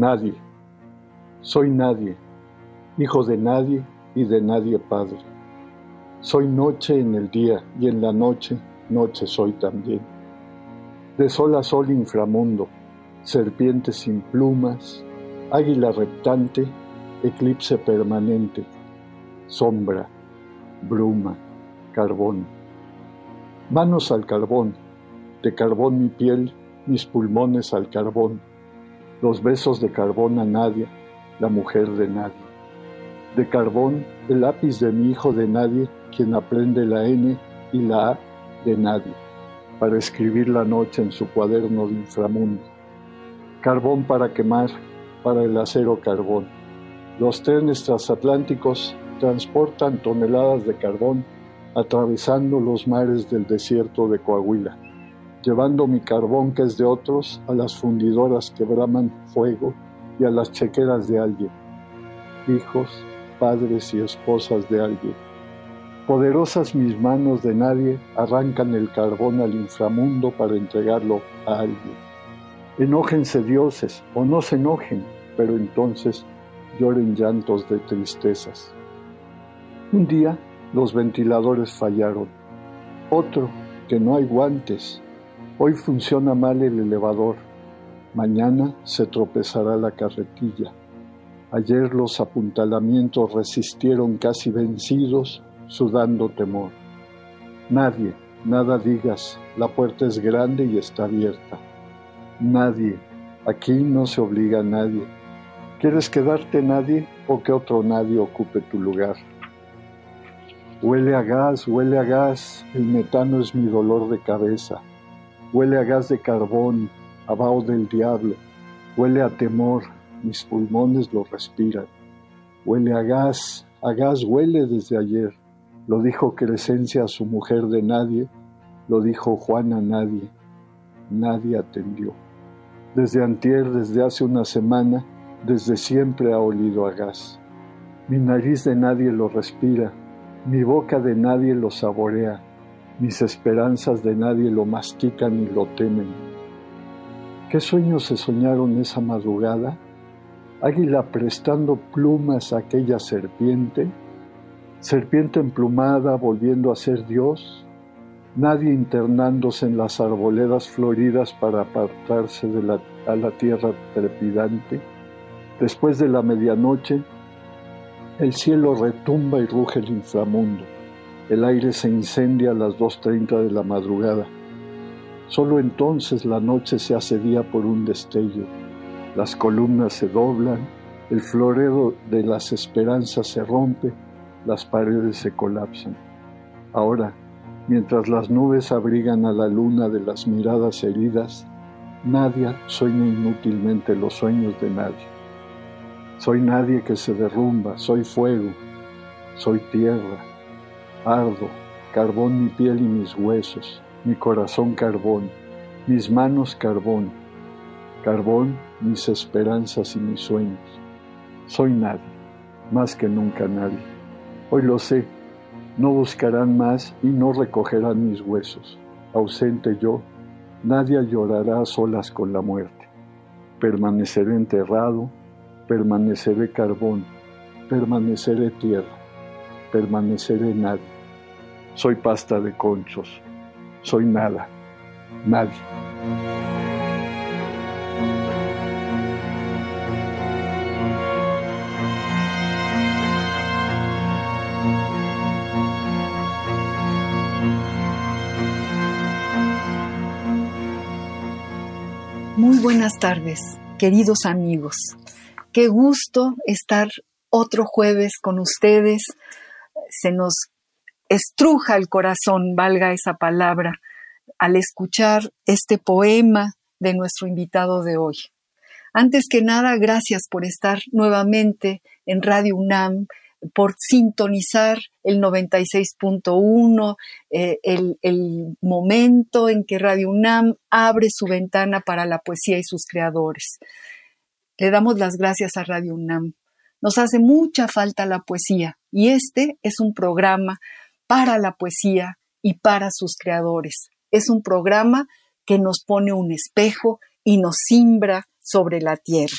Nadie. Soy nadie, hijo de nadie y de nadie padre. Soy noche en el día y en la noche, noche soy también. De sol a sol inframundo, serpiente sin plumas, águila reptante, eclipse permanente, sombra, bruma, carbón. Manos al carbón, de carbón mi piel, mis pulmones al carbón los besos de carbón a nadie, la mujer de nadie. De carbón, el lápiz de mi hijo de nadie, quien aprende la N y la A de nadie, para escribir la noche en su cuaderno de inframundo. Carbón para quemar, para el acero carbón. Los trenes transatlánticos transportan toneladas de carbón atravesando los mares del desierto de Coahuila llevando mi carbón que es de otros a las fundidoras que braman fuego y a las chequeras de alguien, hijos, padres y esposas de alguien. Poderosas mis manos de nadie arrancan el carbón al inframundo para entregarlo a alguien. Enójense dioses o no se enojen, pero entonces lloren llantos de tristezas. Un día los ventiladores fallaron, otro que no hay guantes, Hoy funciona mal el elevador, mañana se tropezará la carretilla. Ayer los apuntalamientos resistieron casi vencidos, sudando temor. Nadie, nada digas, la puerta es grande y está abierta. Nadie, aquí no se obliga a nadie. ¿Quieres quedarte nadie o que otro nadie ocupe tu lugar? Huele a gas, huele a gas, el metano es mi dolor de cabeza. Huele a gas de carbón, a vaho del diablo. Huele a temor, mis pulmones lo respiran. Huele a gas, a gas huele desde ayer. Lo dijo Crescencia a su mujer de nadie, lo dijo Juan a nadie. Nadie atendió. Desde antier, desde hace una semana, desde siempre ha olido a gas. Mi nariz de nadie lo respira, mi boca de nadie lo saborea mis esperanzas de nadie lo mastican y lo temen. ¿Qué sueños se soñaron esa madrugada? Águila prestando plumas a aquella serpiente, serpiente emplumada volviendo a ser Dios, nadie internándose en las arboledas floridas para apartarse de la, a la tierra trepidante. Después de la medianoche, el cielo retumba y ruge el inframundo. El aire se incendia a las 2.30 de la madrugada. Solo entonces la noche se hace día por un destello. Las columnas se doblan, el florero de las esperanzas se rompe, las paredes se colapsan. Ahora, mientras las nubes abrigan a la luna de las miradas heridas, nadie sueña inútilmente los sueños de nadie. Soy nadie que se derrumba, soy fuego, soy tierra, Ardo, carbón mi piel y mis huesos, mi corazón carbón, mis manos carbón, carbón mis esperanzas y mis sueños. Soy nadie, más que nunca nadie. Hoy lo sé, no buscarán más y no recogerán mis huesos. Ausente yo, nadie llorará a solas con la muerte. Permaneceré enterrado, permaneceré carbón, permaneceré tierra permaneceré nadie. Soy pasta de conchos, soy nada, nadie. Muy buenas tardes. queridos amigos. Qué gusto estar otro jueves con ustedes. Se nos estruja el corazón, valga esa palabra, al escuchar este poema de nuestro invitado de hoy. Antes que nada, gracias por estar nuevamente en Radio UNAM, por sintonizar el 96.1, eh, el, el momento en que Radio UNAM abre su ventana para la poesía y sus creadores. Le damos las gracias a Radio UNAM. Nos hace mucha falta la poesía y este es un programa para la poesía y para sus creadores. Es un programa que nos pone un espejo y nos simbra sobre la tierra.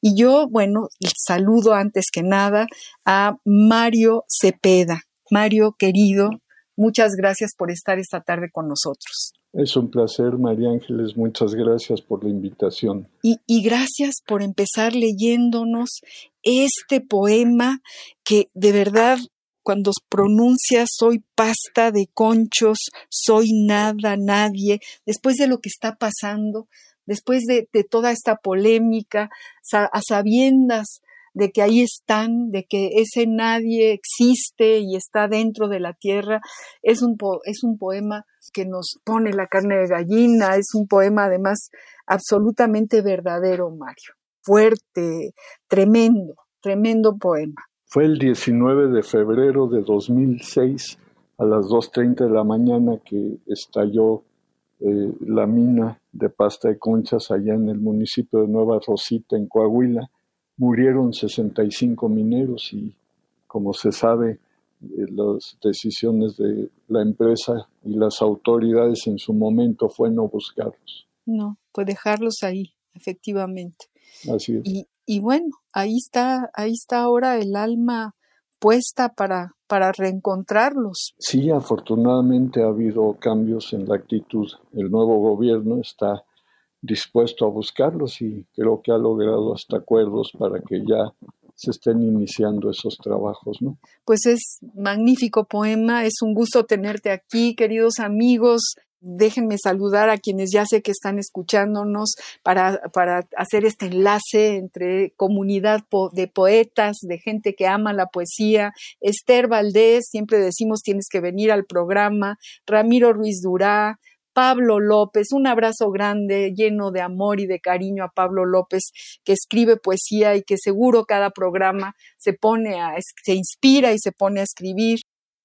Y yo, bueno, saludo antes que nada a Mario Cepeda. Mario, querido, muchas gracias por estar esta tarde con nosotros. Es un placer, María Ángeles. Muchas gracias por la invitación. Y, y, gracias por empezar leyéndonos este poema que de verdad cuando pronuncias soy pasta de conchos, soy nada, nadie, después de lo que está pasando, después de, toda esta polémica, a sabiendas de que ahí están, de que ese nadie existe y está dentro de la tierra, es un, es un poema que nos pone la carne de gallina, es un poema además absolutamente verdadero, Mario, fuerte, tremendo, tremendo poema. Fue el 19 de febrero de 2006 a las 2.30 de la mañana que estalló eh, la mina de pasta de conchas allá en el municipio de Nueva Rosita, en Coahuila. Murieron 65 mineros y, como se sabe, eh, las decisiones de la empresa y las autoridades en su momento fue no buscarlos. No, fue dejarlos ahí, efectivamente. Así es. Y, y bueno, ahí está, ahí está ahora el alma puesta para, para reencontrarlos. Sí, afortunadamente ha habido cambios en la actitud. El nuevo gobierno está dispuesto a buscarlos y creo que ha logrado hasta acuerdos para que ya se estén iniciando esos trabajos, ¿no? Pues es magnífico poema, es un gusto tenerte aquí, queridos amigos. Déjenme saludar a quienes ya sé que están escuchándonos para, para hacer este enlace entre comunidad de poetas, de gente que ama la poesía. Esther Valdés, siempre decimos tienes que venir al programa. Ramiro Ruiz Durá, Pablo López, un abrazo grande, lleno de amor y de cariño a Pablo López, que escribe poesía y que seguro cada programa se pone a, se inspira y se pone a escribir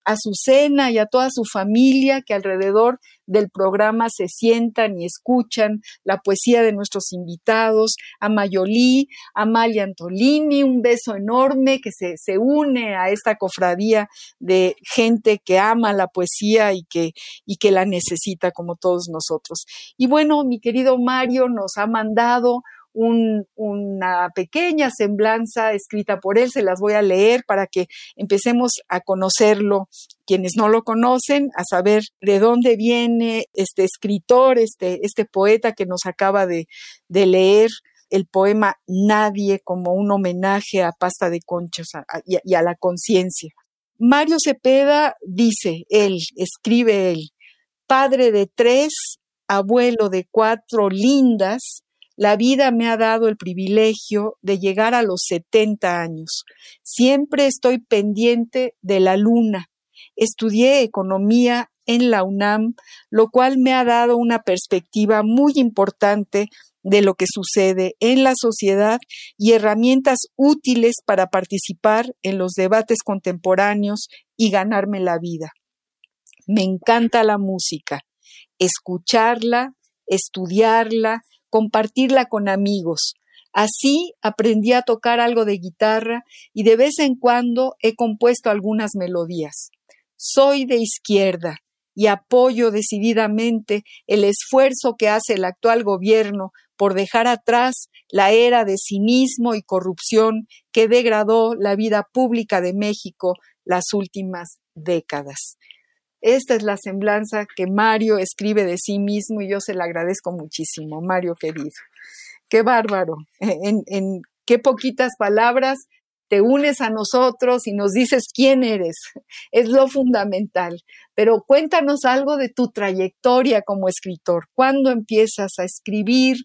a cena y a toda su familia que alrededor del programa se sientan y escuchan la poesía de nuestros invitados, a Mayolí, a Amalia Antolini, un beso enorme que se, se une a esta cofradía de gente que ama la poesía y que, y que la necesita como todos nosotros. Y bueno, mi querido Mario nos ha mandado una pequeña semblanza escrita por él, se las voy a leer para que empecemos a conocerlo, quienes no lo conocen, a saber de dónde viene este escritor, este, este poeta que nos acaba de, leer el poema Nadie como un homenaje a pasta de conchas y a la conciencia. Mario Cepeda dice, él, escribe él, padre de tres, abuelo de cuatro lindas, la vida me ha dado el privilegio de llegar a los 70 años. Siempre estoy pendiente de la luna. Estudié economía en la UNAM, lo cual me ha dado una perspectiva muy importante de lo que sucede en la sociedad y herramientas útiles para participar en los debates contemporáneos y ganarme la vida. Me encanta la música, escucharla, estudiarla, compartirla con amigos. Así aprendí a tocar algo de guitarra y de vez en cuando he compuesto algunas melodías. Soy de izquierda y apoyo decididamente el esfuerzo que hace el actual gobierno por dejar atrás la era de cinismo y corrupción que degradó la vida pública de México las últimas décadas. Esta es la semblanza que Mario escribe de sí mismo y yo se la agradezco muchísimo, Mario querido. Qué bárbaro. En, en qué poquitas palabras te unes a nosotros y nos dices quién eres. Es lo fundamental. Pero cuéntanos algo de tu trayectoria como escritor. ¿Cuándo empiezas a escribir?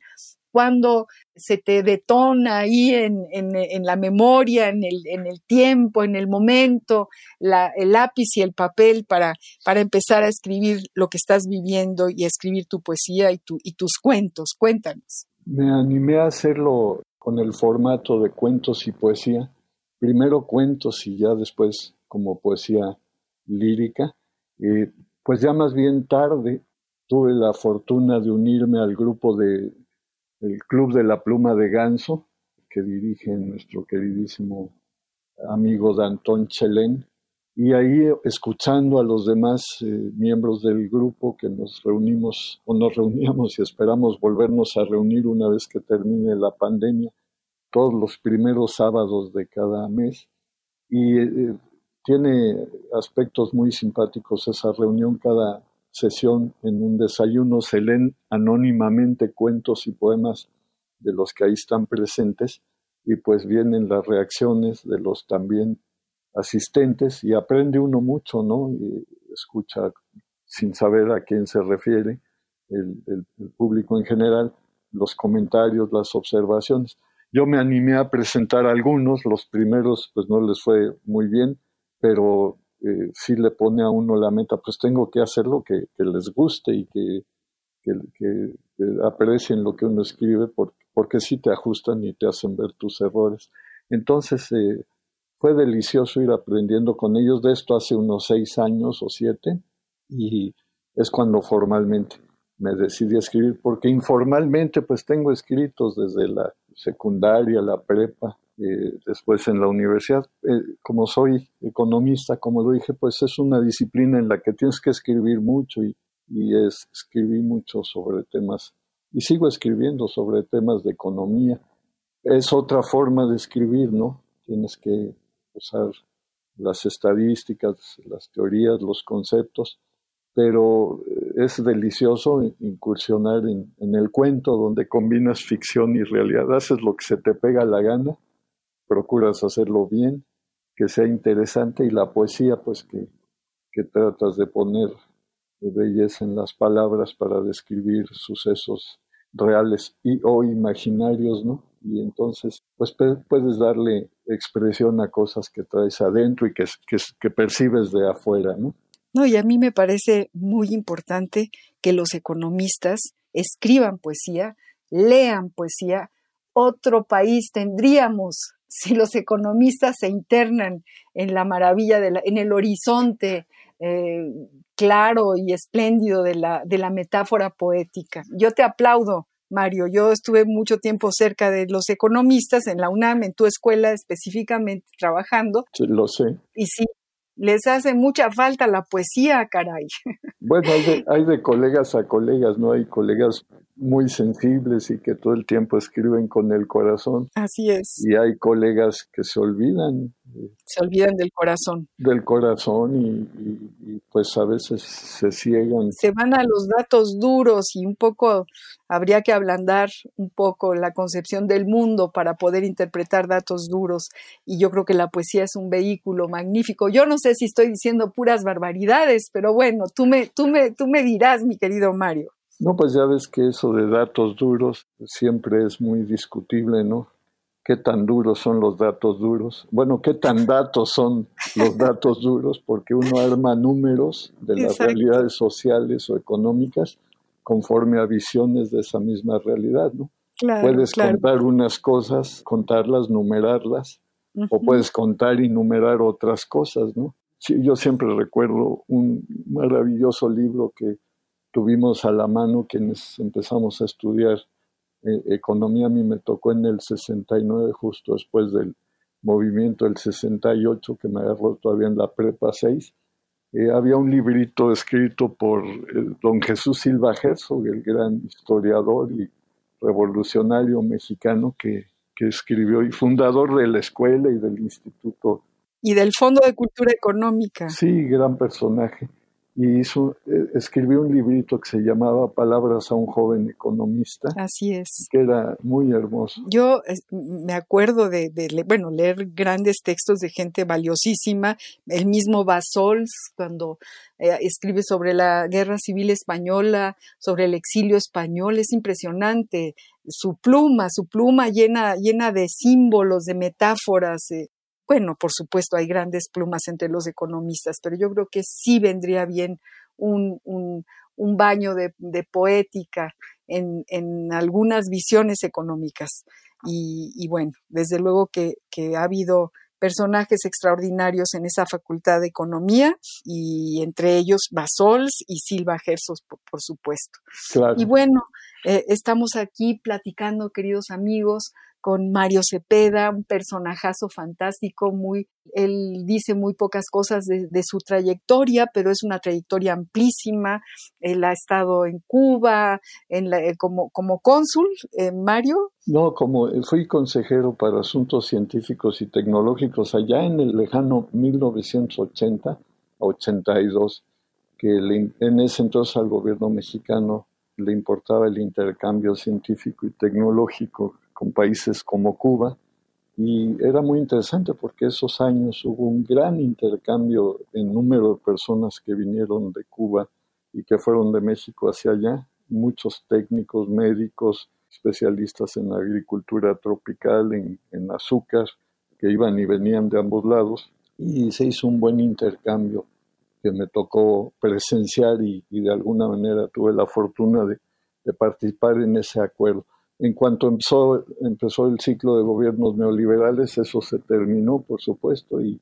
Cuando se te detona ahí en, la memoria, en el, en el, tiempo, en el momento, el lápiz y el papel para, para empezar a escribir lo que estás viviendo y a escribir tu poesía y, tu, y tus cuentos. Cuéntanos. Me animé a hacerlo con el formato de cuentos y poesía. Primero cuentos y ya después como poesía lírica. Pues ya más bien tarde tuve la fortuna de unirme al grupo de el Club de la Pluma de Ganso, que dirige nuestro queridísimo amigo Danton Chelén, y ahí escuchando a los demás eh, miembros del grupo que nos reunimos o nos reuníamos y esperamos volvernos a reunir una vez que termine la pandemia, todos los primeros sábados de cada mes. Y eh, tiene aspectos muy simpáticos esa reunión cada sesión en un desayuno se leen anónimamente cuentos y poemas de los que ahí están presentes y pues vienen las reacciones de los también asistentes y aprende uno mucho, ¿no? Y escucha sin saber a quién se refiere el, el público en general, los comentarios, las observaciones. Yo me animé a presentar algunos, los primeros pues no les fue muy bien, pero eh, si le pone a uno la meta, pues tengo que hacer lo que, les guste y que, que, aprecien lo que uno escribe, porque, porque sí te ajustan y te hacen ver tus errores. Entonces, eh, fue delicioso ir aprendiendo con ellos de esto hace unos seis años o siete, y es cuando formalmente me decidí a escribir, porque informalmente pues tengo escritos desde la secundaria, la prepa, eh, después en la universidad. Eh, como soy economista, como lo dije, pues es una disciplina en la que tienes que escribir mucho y, es, escribí mucho sobre temas y sigo escribiendo sobre temas de economía. Es otra forma de escribir, ¿no? Tienes que usar las estadísticas, las teorías, los conceptos, pero eh, es delicioso incursionar en, en, el cuento donde combinas ficción y realidad, haces lo que se te pega la gana procuras hacerlo bien, que sea interesante y la poesía pues que, que tratas de poner belleza en las palabras para describir sucesos reales y o imaginarios, ¿no? Y entonces pues puedes darle expresión a cosas que traes adentro y que, que, que percibes de afuera, ¿no? No, y a mí me parece muy importante que los economistas escriban poesía, lean poesía, otro país tendríamos si los economistas se internan en la maravilla, de en el horizonte eh, claro y espléndido de la, de la metáfora poética. Yo te aplaudo, Mario. Yo estuve mucho tiempo cerca de los economistas en la UNAM, en tu escuela específicamente, trabajando. Sí, lo sé. Y sí, les hace mucha falta la poesía, caray. Bueno, hay de, hay de colegas a colegas, ¿no? Hay colegas muy sensibles y que todo el tiempo escriben con el corazón. Así es. Y hay colegas que se olvidan. Se olvidan del corazón. Del corazón y, pues a veces se ciegan. Se van a los datos duros y un poco habría que ablandar un poco la concepción del mundo para poder interpretar datos duros. Y yo creo que la poesía es un vehículo magnífico. Yo no sé si estoy diciendo puras barbaridades, pero bueno, tú me, tú me, tú me dirás, mi querido Mario. No, pues ya ves que eso de datos duros siempre es muy discutible, ¿no? ¿Qué tan duros son los datos duros? Bueno, ¿qué tan datos son los datos duros? Porque uno arma números de las realidades sociales o económicas conforme a visiones de esa misma realidad, ¿no? puedes contar unas cosas, contarlas, numerarlas, o puedes contar y numerar otras cosas, ¿no? yo siempre recuerdo un maravilloso libro que tuvimos a la mano quienes empezamos a estudiar eh, economía. A mí me tocó en el 69, justo después del movimiento del 68, que me agarró todavía en la prepa 6. Eh, había un librito escrito por eh, don Jesús Silva Herzog, el gran historiador y revolucionario mexicano que, que escribió y fundador de la escuela y del instituto. Y del Fondo de Cultura Económica. Sí, gran personaje y hizo, eh, escribió un librito que se llamaba Palabras a un joven economista. Así es. Que era muy hermoso. Yo me acuerdo de, bueno, leer grandes textos de gente valiosísima. El mismo Basols, cuando eh, escribe sobre la guerra civil española, sobre el exilio español, es impresionante. Su pluma, su pluma llena, llena de símbolos, de metáforas. Eh, bueno, por supuesto, hay grandes plumas entre los economistas, pero yo creo que sí vendría bien un, baño de, poética en, algunas visiones económicas. Y, bueno, desde luego que, ha habido personajes extraordinarios en esa facultad de economía y entre ellos Basols y Silva Gersos, por, supuesto. Y bueno, eh, estamos aquí platicando, queridos amigos, con Mario Cepeda, un personajazo fantástico, muy, él dice muy pocas cosas de, su trayectoria, pero es una trayectoria amplísima. Él ha estado en Cuba, en la, eh, como, como cónsul, eh, Mario. No, como eh, fui consejero para asuntos científicos y tecnológicos allá en el lejano 1980 82, que en ese entonces al gobierno mexicano le importaba el intercambio científico y tecnológico con países como Cuba. Y era muy interesante porque esos años hubo un gran intercambio en número de personas que vinieron de Cuba y que fueron de México hacia allá. Muchos técnicos, médicos, especialistas en agricultura tropical, en, azúcar, que iban y venían de ambos lados. Y se hizo un buen intercambio que me tocó presenciar y, de alguna manera tuve la fortuna de participar en ese acuerdo. En cuanto empezó, empezó el ciclo de gobiernos neoliberales, eso se terminó, por supuesto, y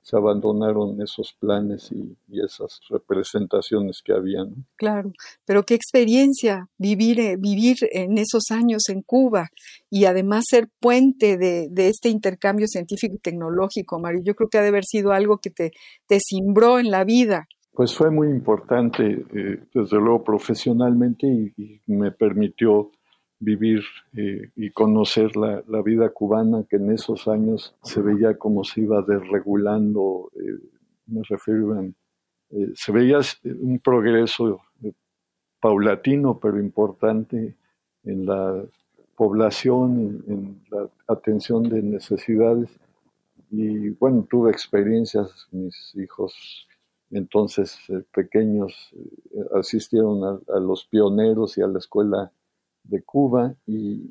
se abandonaron esos planes y, esas representaciones que habían. Claro, pero qué experiencia vivir, eh, vivir en esos años en Cuba y además ser puente de, este intercambio científico y tecnológico, Mario. Yo creo que ha de haber sido algo que te, te simbró en la vida. Pues fue muy importante, eh, desde luego profesionalmente, y me permitió vivir eh, y conocer la, vida cubana que en esos años se veía como se iba desregulando, eh, me refiero eh, se veía un progreso paulatino pero importante en la población, en, la atención de necesidades. Y bueno, tuve experiencias, mis hijos entonces pequeños asistieron a, a los pioneros y a la escuela de Cuba y,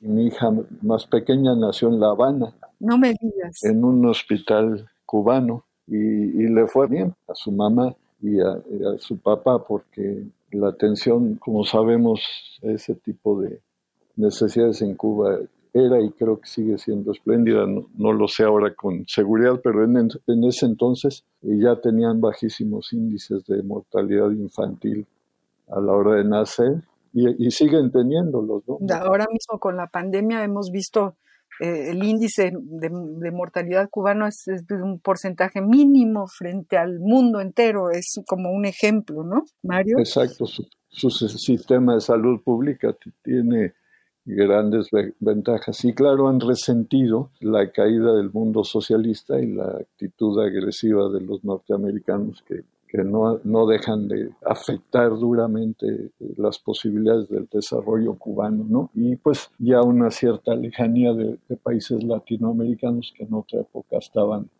mi hija más pequeña nació en La Habana. No me digas. En un hospital cubano y, le fue bien a su mamá y a, su papá porque la atención, como sabemos, ese tipo de necesidades en Cuba era y creo que sigue siendo espléndida, no, lo sé ahora con seguridad, pero en, en, ese entonces ya tenían bajísimos índices de mortalidad infantil a la hora de nacer y, siguen teniéndolos. ¿no? Ahora mismo con la pandemia hemos visto eh, el índice de, mortalidad cubano es, de un porcentaje mínimo frente al mundo entero, es como un ejemplo, ¿no, Mario? Exacto, su, su sistema de salud pública tiene grandes ventajas. Y claro, han resentido la caída del mundo socialista y la actitud agresiva de los norteamericanos que que no, no dejan de afectar duramente las posibilidades del desarrollo cubano, ¿no? Y pues ya una cierta lejanía de, países latinoamericanos que en otra época estaban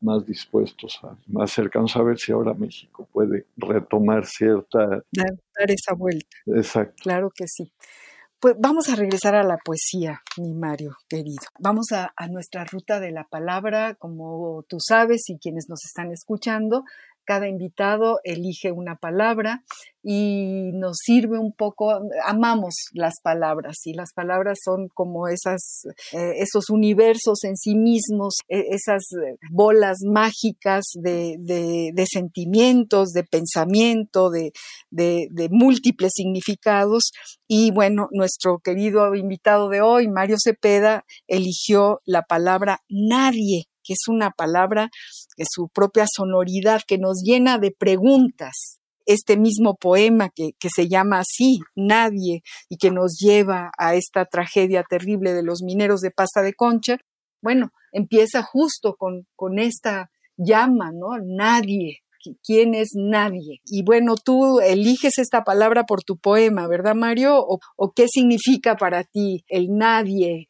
más dispuestos, a, más cercanos a ver si ahora México puede retomar cierta... Dar, esa vuelta. Exacto. Claro que sí. Pues vamos a regresar a la poesía, mi Mario querido. Vamos a, a, nuestra ruta de la palabra, como tú sabes y quienes nos están escuchando, cada invitado elige una palabra y nos sirve un poco, amamos las palabras y las palabras son como eh, esos universos en sí mismos, e, esas bolas mágicas de, de, sentimientos, de pensamiento, de, de, múltiples significados. Y bueno, nuestro querido invitado de hoy, Mario Cepeda, eligió la palabra nadie que es una palabra de su propia sonoridad que nos llena de preguntas. Este mismo poema que, se llama así, Nadie, y que nos lleva a esta tragedia terrible de los mineros de pasta de concha, bueno, empieza justo con, con esta llama, ¿no? Nadie, quién es nadie. Y bueno, tú eliges esta palabra por tu poema, ¿verdad, Mario? ¿O, qué significa para ti el nadie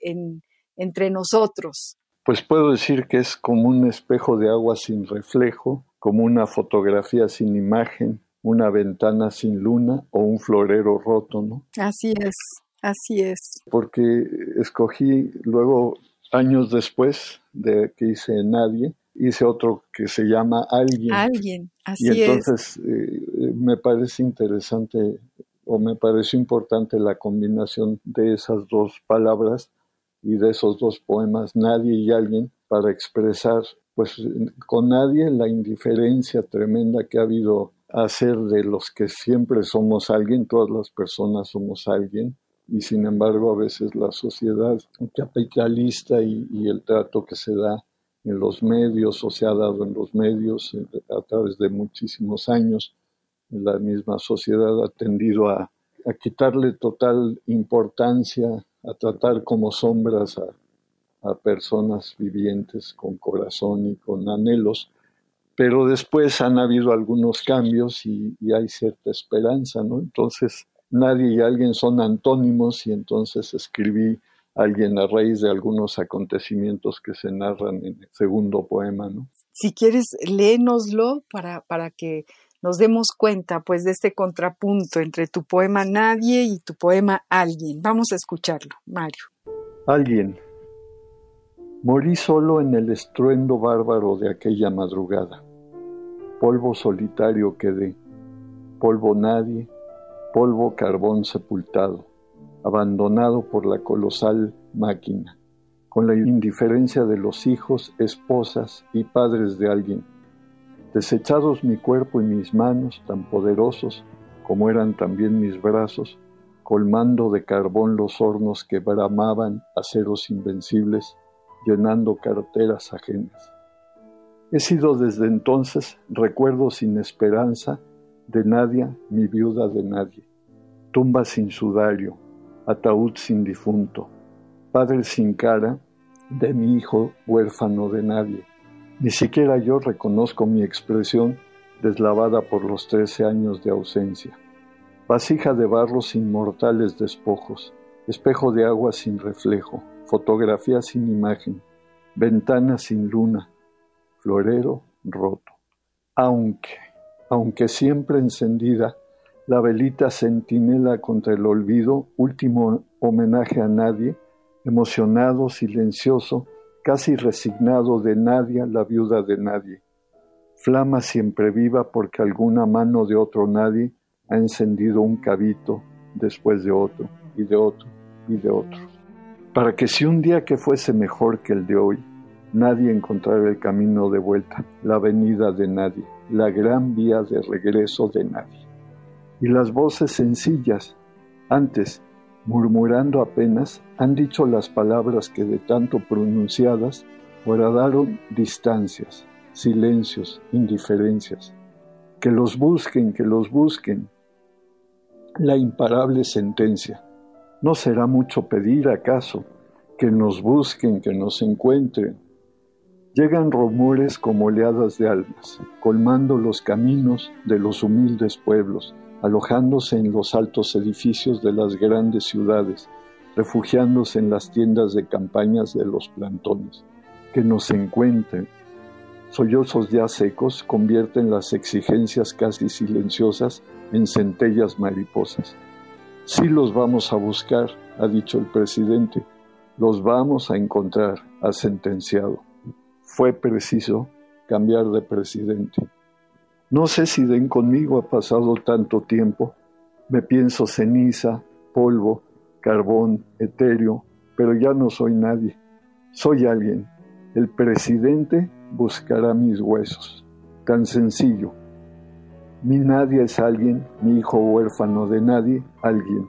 entre nosotros? Pues puedo decir que es como un espejo de agua sin reflejo, como una fotografía sin imagen, una ventana sin luna o un florero roto, ¿no? Así es, así es. Porque escogí luego, años después de que hice Nadie, hice otro que se llama Alguien. Alguien, así es. Y entonces eh, me parece interesante o me pareció importante la combinación de esas dos palabras y de esos dos poemas, Nadie y Alguien, para expresar, pues con nadie, la indiferencia tremenda que ha habido a ser de los que siempre somos alguien, todas las personas somos alguien, y sin embargo a veces la sociedad capitalista y, el trato que se da en los medios o se ha dado en los medios eh, a través de muchísimos años, la misma sociedad ha tendido a quitarle total importancia a tratar como sombras a, personas vivientes con corazón y con anhelos, pero después han habido algunos cambios y, hay cierta esperanza, ¿no? Entonces, nadie y alguien son antónimos y entonces escribí alguien a raíz de algunos acontecimientos que se narran en el segundo poema, ¿no? Si quieres, léenoslo para, para que nos demos cuenta pues de este contrapunto entre tu poema Nadie y tu poema Alguien. Vamos a escucharlo, Mario. Alguien. Morí solo en el estruendo bárbaro de aquella madrugada. Polvo solitario quedé, polvo nadie, polvo carbón sepultado, abandonado por la colosal máquina, con la indiferencia de los hijos, esposas y padres de alguien Desechados mi cuerpo y mis manos, tan poderosos como eran también mis brazos, colmando de carbón los hornos que bramaban aceros invencibles, llenando carteras ajenas. He sido desde entonces recuerdo sin esperanza de Nadia, mi viuda de nadie, tumba sin sudario, ataúd sin difunto, padre sin cara de mi hijo huérfano de nadie ni siquiera yo reconozco mi expresión deslavada por los trece años de ausencia. Vasija de barro sin mortales despojos, espejo de agua sin reflejo, fotografía sin imagen, ventana sin luna, florero roto. Aunque, aunque siempre encendida, la velita centinela contra el olvido, último homenaje a nadie, emocionado, silencioso, casi resignado de Nadia, la viuda de nadie. Flama siempre viva porque alguna mano de otro nadie ha encendido un cabito después de otro y de otro y de otro. Para que si un día que fuese mejor que el de hoy, nadie encontrara el camino de vuelta, la venida de nadie, la gran vía de regreso de nadie. Y las voces sencillas, antes murmurando apenas, han dicho las palabras que de tanto pronunciadas horadaron distancias, silencios, indiferencias. Que los busquen, que los busquen. La imparable sentencia. ¿No será mucho pedir acaso que nos busquen, que nos encuentren? Llegan rumores como oleadas de almas, colmando los caminos de los humildes pueblos, alojándose en los altos edificios de las grandes ciudades, refugiándose en las tiendas de campañas de los plantones. Que nos encuentren. Sollozos ya secos convierten las exigencias casi silenciosas en centellas mariposas. Sí los vamos a buscar, ha dicho el presidente, los vamos a encontrar, ha sentenciado. Fue preciso cambiar de presidente. No sé si den conmigo ha pasado tanto tiempo. Me pienso ceniza, polvo, carbón, etéreo, pero ya no soy nadie. Soy alguien. El presidente buscará mis huesos. Tan sencillo. Mi nadie es alguien, mi hijo huérfano de nadie, alguien.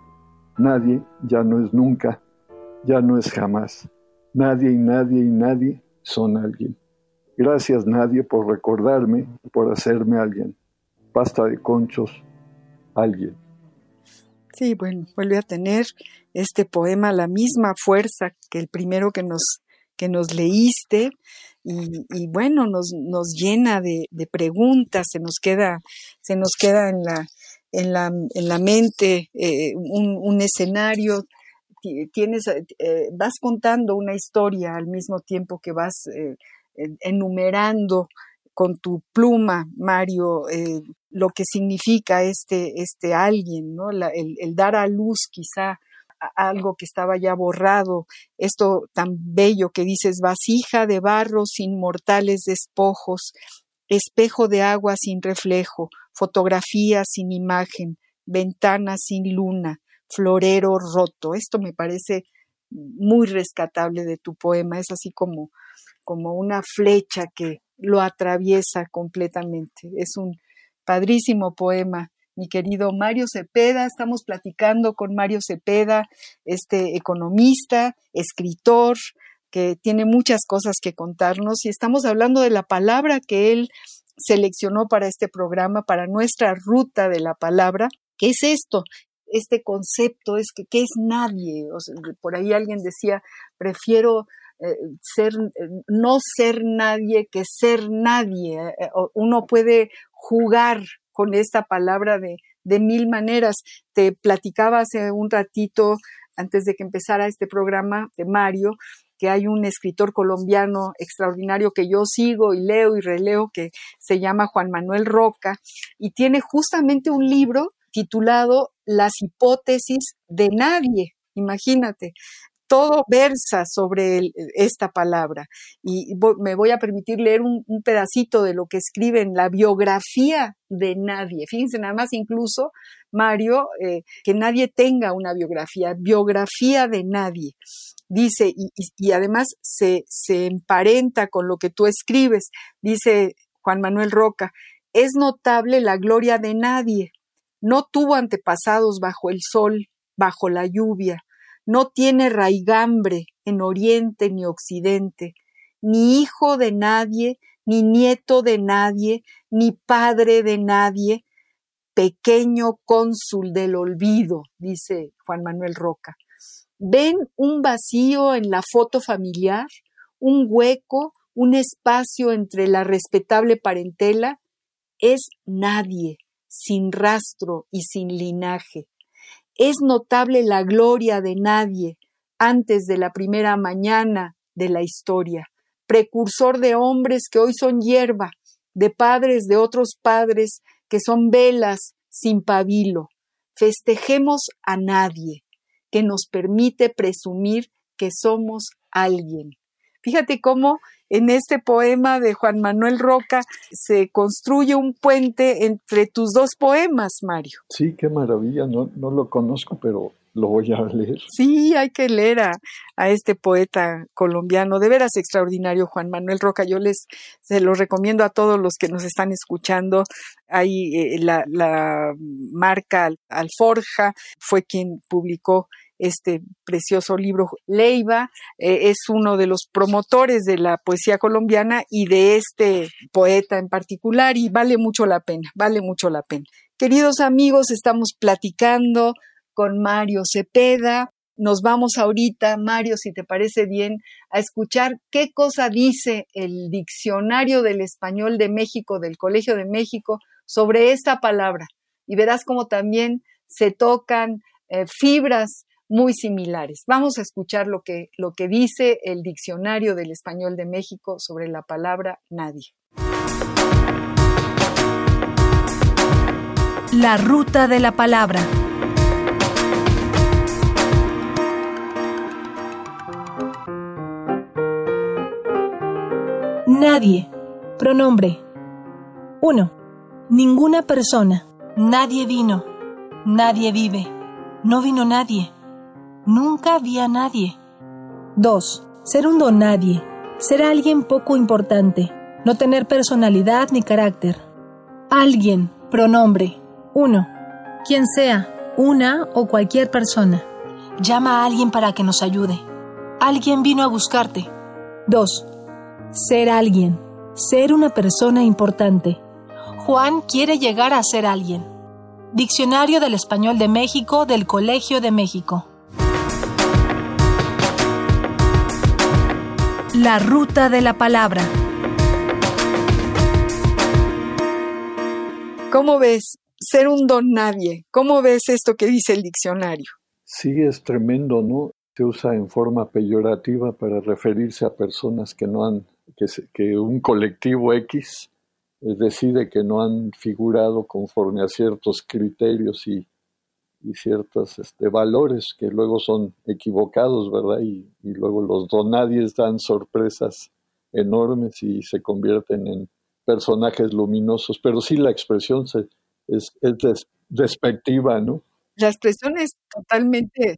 Nadie ya no es nunca, ya no es jamás. Nadie y nadie y nadie son alguien. Gracias nadie por recordarme, por hacerme alguien. Pasta de conchos, alguien. Sí, bueno, vuelve a tener este poema la misma fuerza que el primero que nos, que nos leíste. y, bueno, nos, nos llena de, preguntas, se nos queda, se nos queda en la, en la, en la mente eh, un, escenario, tienes, eh, vas contando una historia al mismo tiempo que vas eh, enumerando con tu pluma, Mario, lo que significa este, este alguien, ¿no? el, el, dar a luz quizá algo que estaba ya borrado, esto tan bello que dices, vasija de barro sin mortales despojos, espejo de agua sin reflejo, fotografía sin imagen, ventana sin luna, florero roto. Esto me parece muy rescatable de tu poema, es así como, como una flecha que lo atraviesa completamente. Es un padrísimo poema mi querido Mario Cepeda. Estamos platicando con Mario Cepeda, este economista, escritor, que tiene muchas cosas que contarnos y estamos hablando de la palabra que él seleccionó para este programa, para nuestra ruta de la palabra. ¿Qué es esto? Este concepto es que ¿qué es nadie? por ahí alguien decía, prefiero eh, ser, no ser nadie que ser nadie. Eh, uno puede jugar con esta palabra de, de mil maneras. Te platicaba hace un ratito, antes de que empezara este programa de Mario, que hay un escritor colombiano extraordinario que yo sigo y leo y releo que se llama Juan Manuel Roca y tiene justamente un libro titulado Las hipótesis de nadie. Imagínate, todo versa sobre esta palabra. Y me voy a permitir leer un, pedacito de lo que escribe en la biografía de nadie. Fíjense nada más incluso, Mario, eh, que nadie tenga una biografía, biografía de nadie. Dice, y, además se, se emparenta con lo que tú escribes, dice Juan Manuel Roca, es notable la gloria de nadie. No tuvo antepasados bajo el sol, bajo la lluvia, no tiene raigambre en oriente ni occidente, ni hijo de nadie, ni nieto de nadie, ni padre de nadie, pequeño cónsul del olvido, dice Juan Manuel Roca. ¿Ven un vacío en la foto familiar? ¿Un hueco? ¿Un espacio entre la respetable parentela? Es nadie, sin rastro y sin linaje. Es notable la gloria de nadie antes de la primera mañana de la historia, precursor de hombres que hoy son hierba, de padres de otros padres que son velas sin pabilo. Festejemos a nadie, que nos permite presumir que somos alguien. Fíjate cómo en este poema de Juan Manuel Roca se construye un puente entre tus dos poemas, Mario. Sí, qué maravilla, no, no lo conozco, pero lo voy a leer. Sí, hay que leer a, este poeta colombiano, de veras extraordinario, Juan Manuel Roca. Yo les se lo recomiendo a todos los que nos están escuchando. Ahí eh, la, la marca Alforja fue quien publicó este precioso libro. Leiva eh, es uno de los promotores de la poesía colombiana y de este poeta en particular y vale mucho la pena, vale mucho la pena. Queridos amigos, estamos platicando con Mario Cepeda. Nos vamos ahorita, Mario, si te parece bien, a escuchar qué cosa dice el diccionario del español de México, del Colegio de México, sobre esta palabra. Y verás cómo también se tocan eh, fibras muy similares. Vamos a escuchar lo que, lo que dice el Diccionario del Español de México sobre la palabra nadie. La ruta de la palabra. Nadie. Pronombre. 1. Ninguna persona. Nadie vino. Nadie vive. No vino nadie. Nunca vi a nadie. 2. Ser un don nadie. Ser alguien poco importante. No tener personalidad ni carácter. Alguien. Pronombre. 1. Quien sea, una o cualquier persona. Llama a alguien para que nos ayude. Alguien vino a buscarte. 2. Ser alguien. Ser una persona importante. Juan quiere llegar a ser alguien. Diccionario del Español de México del Colegio de México. La ruta de la palabra. ¿Cómo ves ser un don nadie? ¿Cómo ves esto que dice el diccionario? Sí, es tremendo, ¿no? Se usa en forma peyorativa para referirse a personas que no han, que, que un colectivo X eh, decide que no han figurado conforme a ciertos criterios y, y ciertos este, valores que luego son equivocados, ¿verdad? Y, y luego los donadies dan sorpresas enormes y se convierten en personajes luminosos, pero sí la expresión se, es, es despectiva, ¿no? La expresión es totalmente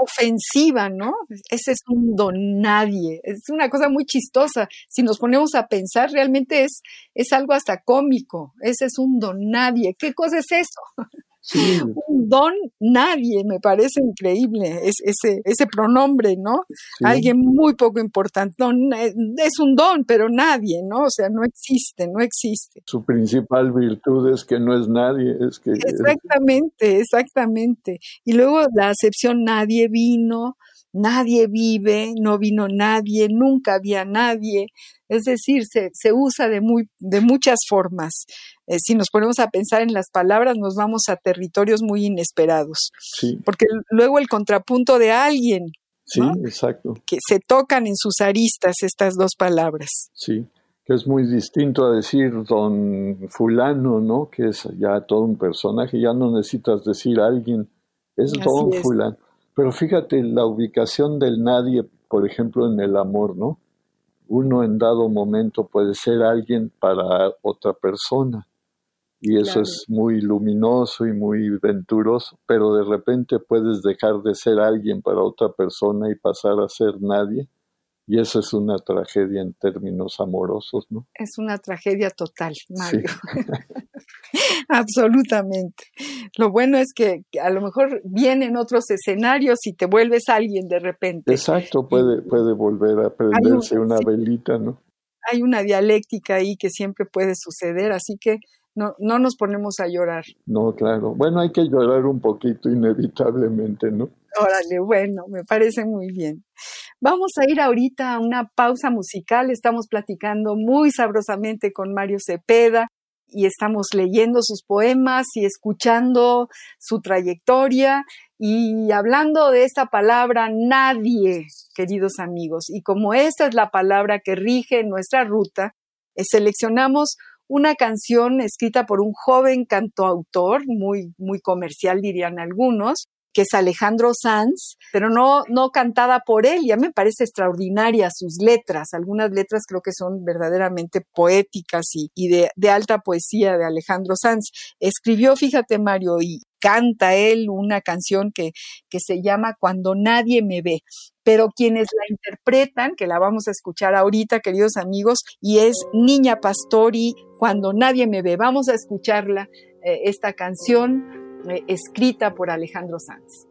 ofensiva, ¿no? Ese es un don nadie. Es una cosa muy chistosa. Si nos ponemos a pensar, realmente es, es algo hasta cómico. Ese es un don nadie. ¿Qué cosa es eso? Un don nadie, me parece increíble es, ese, ese pronombre, ¿no? Alguien muy poco importante. Eh, es un don, pero nadie, ¿no? O sea, no existe, no existe. Su principal virtud es que no es nadie, es que... Exactamente, exactamente. Y luego la acepción nadie vino, nadie vive, no vino nadie, nunca había nadie. Es decir, se, se usa de, muy, de muchas formas. Eh, si nos ponemos a pensar en las palabras, nos vamos a territorios muy inesperados. Porque luego el contrapunto de alguien. Sí, exacto. Que se tocan en sus aristas estas dos palabras. Sí, que es muy distinto a decir don fulano, ¿no? Que es ya todo un personaje, ya no necesitas decir alguien, es don fulano. Pero fíjate la ubicación del nadie, por ejemplo, en el amor, ¿no? Uno en dado momento puede ser alguien para otra persona y eso es muy luminoso y muy venturoso, pero de repente puedes dejar de ser alguien para otra persona y pasar a ser nadie. Y eso es una tragedia en términos amorosos, ¿no? Es una tragedia total, Mario. Absolutamente. Lo bueno es que a lo mejor vienen otros escenarios y te vuelves alguien de repente. Exacto, puede, puede volver a prenderse una velita, ¿no? Hay una dialéctica ahí que siempre puede suceder, así que no, no nos ponemos a llorar. No, claro. Bueno, hay que llorar un poquito inevitablemente, ¿no? Órale, bueno, me parece muy bien. Vamos a ir ahorita a una pausa musical. Estamos platicando muy sabrosamente con Mario Cepeda y estamos leyendo sus poemas y escuchando su trayectoria y hablando de esta palabra nadie, queridos amigos. Y como esta es la palabra que rige nuestra ruta, eh, seleccionamos una canción escrita por un joven cantautor, muy, muy comercial dirían algunos, que es Alejandro Sanz, pero no, no cantada por él. Ya me parece extraordinaria sus letras. Algunas letras creo que son verdaderamente poéticas y, de, alta poesía de Alejandro Sanz. Escribió, fíjate Mario, y canta él una canción que, que se llama Cuando nadie me ve pero quienes la interpretan, que la vamos a escuchar ahorita, queridos amigos, y es Niña Pastori, Cuando nadie me ve. Vamos a escucharla, eh, esta canción eh, escrita por Alejandro Sanz.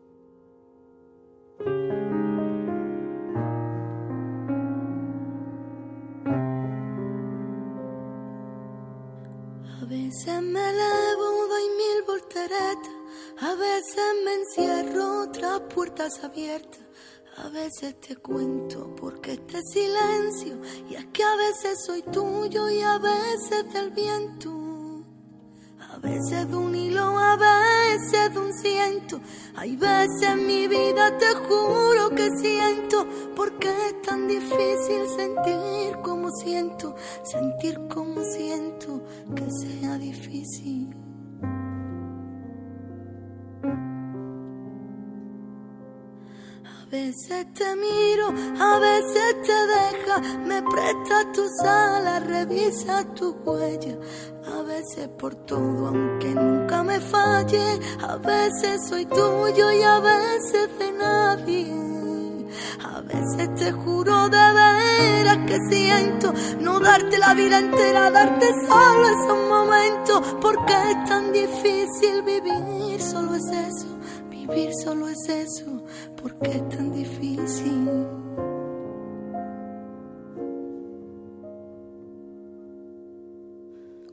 A veces me elevo, doy mil volteretas, a veces me encierro tras puertas abiertas a veces te cuento porque este silencio y es que a veces soy tuyo y a veces del viento. A veces de un hilo, a veces de un ciento. Hay veces en mi vida te juro que siento porque es tan difícil sentir como siento, sentir como siento que sea difícil. Veces te miro, a veces te deja, me presta tus alas, revisa tu huella. A veces por todo, aunque nunca me falle, a veces soy tuyo y a veces de nadie. A veces te juro de veras que siento no darte la vida entera, darte solo esos momentos, porque es tan difícil vivir, solo es eso, vivir solo es eso ¿Por qué es tan difícil?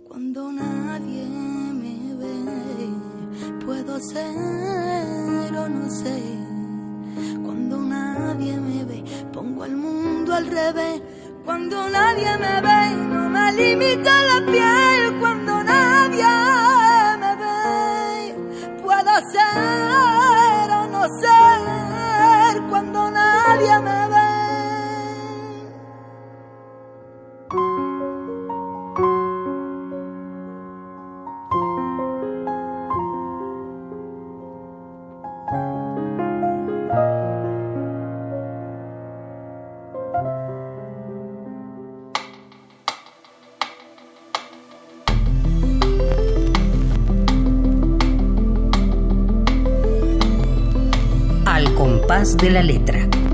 Cuando nadie me ve, puedo ser o no sé. Cuando nadie me ve, pongo el mundo al revés cuando nadie me ve, no me limita la piel cuando nadie me ve. Puedo ser o no cuando nadie me ve. de la letra.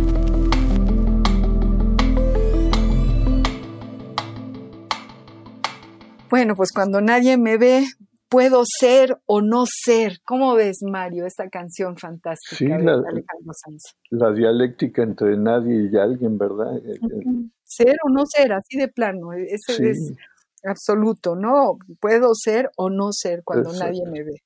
Bueno, pues cuando nadie me ve, puedo ser o no ser. ¿Cómo ves, Mario, esta canción fantástica de Alejandro Sanz? La dialéctica entre nadie y alguien, ¿verdad? Eh, ser o no ser, así de plano. E-, Eso es absoluto, ¿no? Puedo ser o no ser cuando nadie me ve.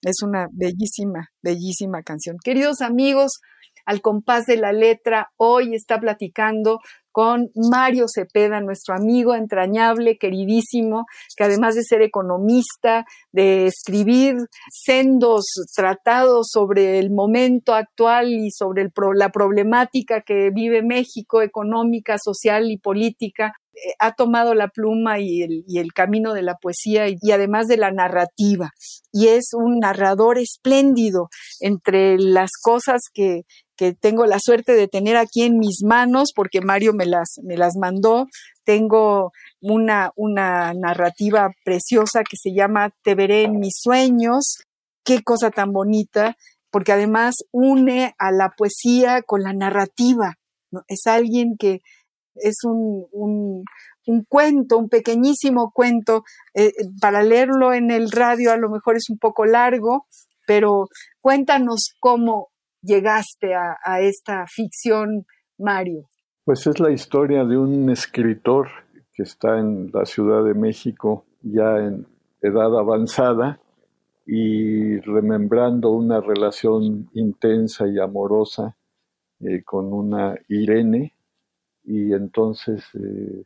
Es una bellísima, bellísima canción. Queridos amigos, al compás de la letra. Hoy está platicando con Mario Cepeda, nuestro amigo entrañable, queridísimo, que además de ser economista, de escribir sendos tratados sobre el momento actual y sobre la problemática que vive México, económica, social y política, eh, ha tomado la pluma y el, camino de la poesía y, además de la narrativa. Y es un narrador espléndido entre las cosas que, que tengo la suerte de tener aquí en mis manos, porque Mario me las, me las mandó. Tengo una, una narrativa preciosa que se llama Te veré en mis sueños. Qué cosa tan bonita, porque además une a la poesía con la narrativa. Es alguien que es un, un, cuento, un pequeñísimo cuento. Eh, eh, para leerlo en el radio a lo mejor es un poco largo, pero cuéntanos cómo, llegaste a, esta ficción, Mario? Pues es la historia de un escritor que está en la Ciudad de México ya en edad avanzada y remembrando una relación intensa y amorosa eh, con una Irene y entonces eh,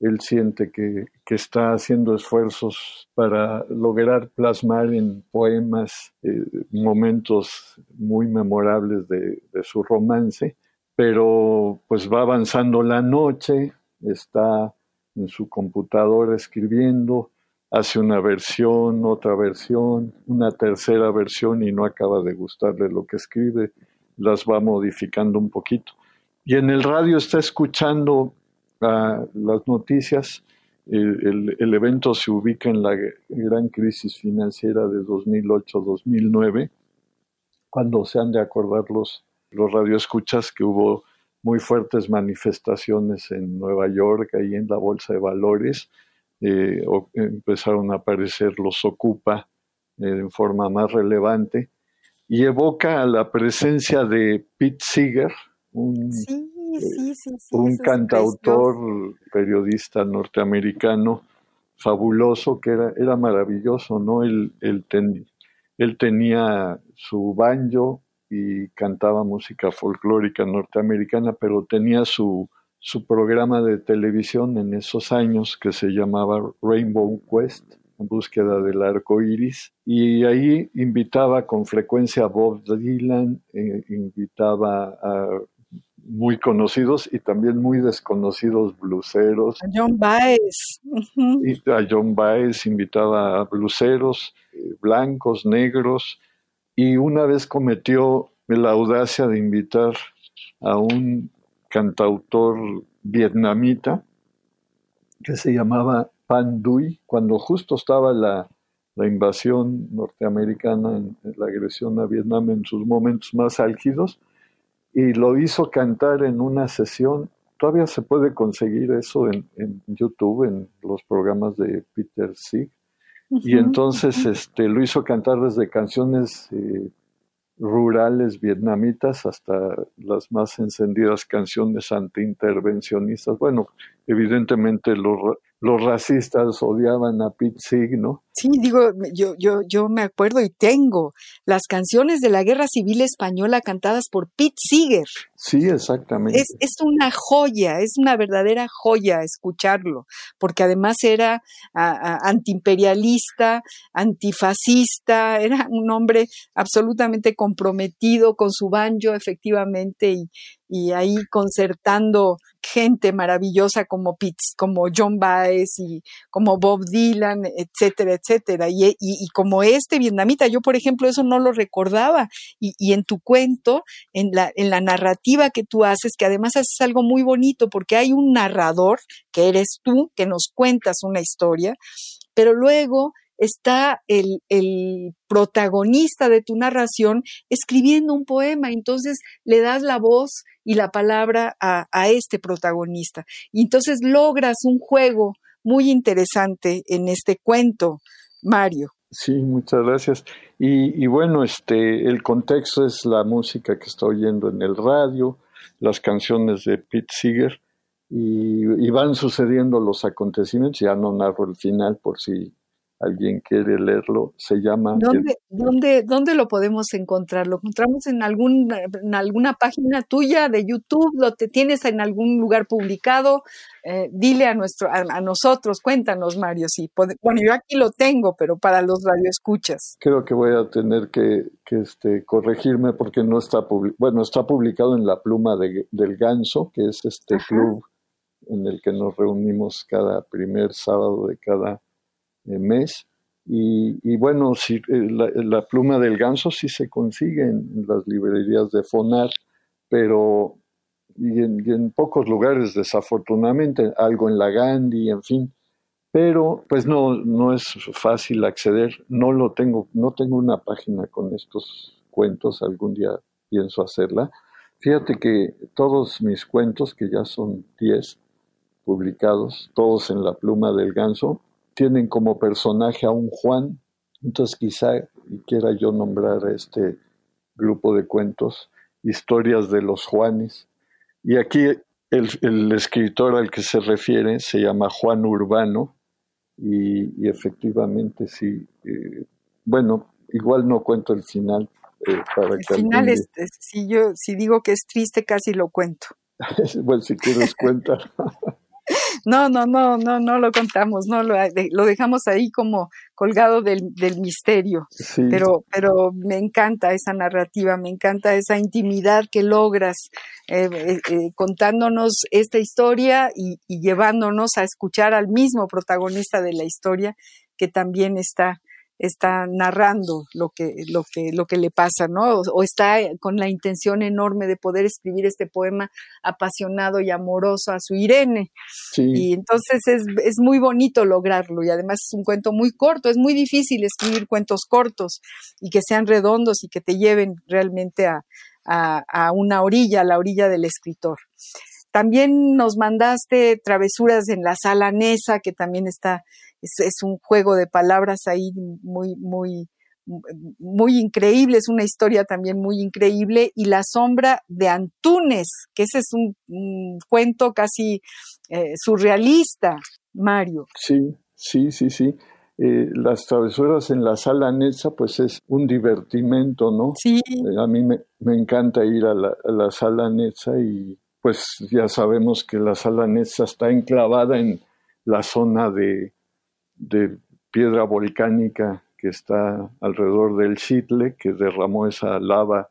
él siente que, está haciendo esfuerzos para lograr plasmar en poemas eh, momentos muy memorables de, su romance, pero pues va avanzando la noche, está en su computadora escribiendo, hace una versión, otra versión, una tercera versión y no acaba de gustarle lo que escribe, las va modificando un poquito. Y en el radio está escuchando las noticias, el, evento se ubica en la gran crisis financiera de 2008-2009, cuando se han de acordar los, los radioescuchas que hubo muy fuertes manifestaciones en Nueva York, ahí en la Bolsa de Valores, eh, empezaron a aparecer los Ocupa eh, en forma más relevante, y evoca la presencia de Pete Seeger, un un cantautor, periodista norteamericano fabuloso, que era, era maravilloso, ¿no? Él, él, él tenía su banjo y cantaba música folclórica norteamericana, pero tenía su, su programa de televisión en esos años que se llamaba Rainbow Quest, en búsqueda del arco iris, y ahí invitaba con frecuencia a Bob Dylan, eh, invitaba a muy conocidos y también muy desconocidos bluseros. A John Baez. y a John Baez invitaba a bluseros eh, blancos, negros, y una vez cometió la audacia de invitar a un cantautor vietnamita que se llamaba Pan Dui, cuando justo estaba la, la invasión norteamericana, en, la agresión a Vietnam en sus momentos más álgidos, y lo hizo cantar en una sesión. Todavía se puede conseguir eso en, YouTube, en los programas de Peter Sieg. y entonces este, lo hizo cantar desde canciones eh, rurales vietnamitas hasta las más encendidas canciones antiintervencionistas. Bueno, evidentemente los, los racistas odiaban a Pete Seeger, ¿no? Sí, digo, yo, yo, yo me acuerdo y tengo las canciones de la Guerra Civil Española cantadas por Pete Seeger. Sí, exactamente. Es, es una joya, es una verdadera joya escucharlo, porque además era antiimperialista, antifascista, era un hombre absolutamente comprometido con su banjo, efectivamente, y, y ahí concertando gente maravillosa como Pitts, como John Baez y como Bob Dylan, etcétera, etcétera. Y, y, como este vietnamita, yo por ejemplo eso no lo recordaba. Y, y, en tu cuento, en la, en la narrativa que tú haces, que además haces algo muy bonito porque hay un narrador, que eres tú, que nos cuentas una historia, pero luego está el, el, protagonista de tu narración escribiendo un poema, entonces le das la voz y la palabra a, a, este protagonista. Y entonces logras un juego muy interesante en este cuento, Mario. Sí, muchas gracias. Y, y bueno, este, el contexto es la música que estoy oyendo en el radio, las canciones de Pete Seeger, y, y van sucediendo los acontecimientos, ya no narro el final por si alguien quiere leerlo, se llama... ¿Dónde, ¿dónde, dónde lo podemos encontrar? ¿Lo encontramos en, algún, en alguna página tuya de YouTube? ¿Lo te tienes en algún lugar publicado? Eh, dile a, nuestro, a, nosotros, cuéntanos, Mario. Si bueno, yo aquí lo tengo, pero para los radioescuchas. Creo que voy a tener que, que este, corregirme porque no está, bueno, está publicado en La Pluma de, del Ganso, que es este club en el que nos reunimos cada primer sábado de cada mes. Y, bueno, si, eh, la, pluma del ganso sí se consigue en, las librerías de Fonar, pero y en, pocos lugares desafortunadamente, algo en la Gandhi, en fin, pero pues no, no es fácil acceder, no lo tengo, no tengo una página con estos cuentos, algún día pienso hacerla. Fíjate que todos mis cuentos, que ya son 10 publicados, todos en la pluma del ganso, tienen como personaje a un Juan, entonces quizá quiera yo nombrar a este grupo de cuentos, historias de los Juanes. Y aquí el, escritor al que se refiere se llama Juan Urbano y, efectivamente sí, eh, bueno, igual no cuento el final. Eh, para el final, es, si yo si digo que es triste, casi lo cuento. bueno, si quieres cuenta. No, no, no, no, no lo contamos, no lo, lo dejamos ahí como colgado del, del misterio. Pero, pero me encanta esa narrativa, me encanta esa intimidad que logras eh, eh, eh, contándonos esta historia y, y llevándonos a escuchar al mismo protagonista de la historia que también está está narrando lo que, lo que, lo que le pasa, ¿no? O, está con la intención enorme de poder escribir este poema apasionado y amoroso a su Irene. Y entonces es, es muy bonito lograrlo y además es un cuento muy corto, es muy difícil escribir cuentos cortos y que sean redondos y que te lleven realmente a, a, a una orilla, a la orilla del escritor. También nos mandaste Travesuras en la Sala Nesa, que también está es, un juego de palabras ahí muy, muy, muy increíble, es una historia también muy increíble, y La sombra de Antunes, que ese es un, cuento casi eh, surrealista, Mario. Sí, sí, sí, sí. Eh, las travesuras en la sala Netza, pues es un divertimento, ¿no? Sí. Eh, a mí me, encanta ir a la, a la sala Netza y pues ya sabemos que la sala Netza está enclavada en la zona de, de piedra volcánica que está alrededor del Chitle, que derramó esa lava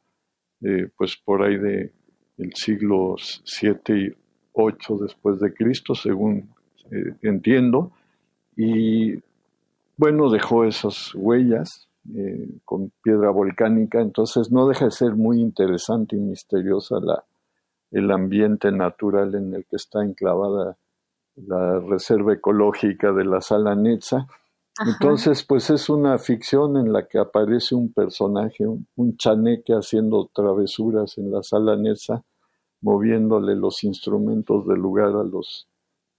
eh, pues por ahí de el siglo 7 y 8 después de Cristo, según eh, entiendo, y bueno, dejó esas huellas eh, con piedra volcánica, entonces no deja de ser muy interesante y misteriosa la, el ambiente natural en el que está enclavada la reserva ecológica de la sala Netza. Entonces, pues es una ficción en la que aparece un personaje, un, chaneque haciendo travesuras en la sala Netza, moviéndole los instrumentos del lugar a los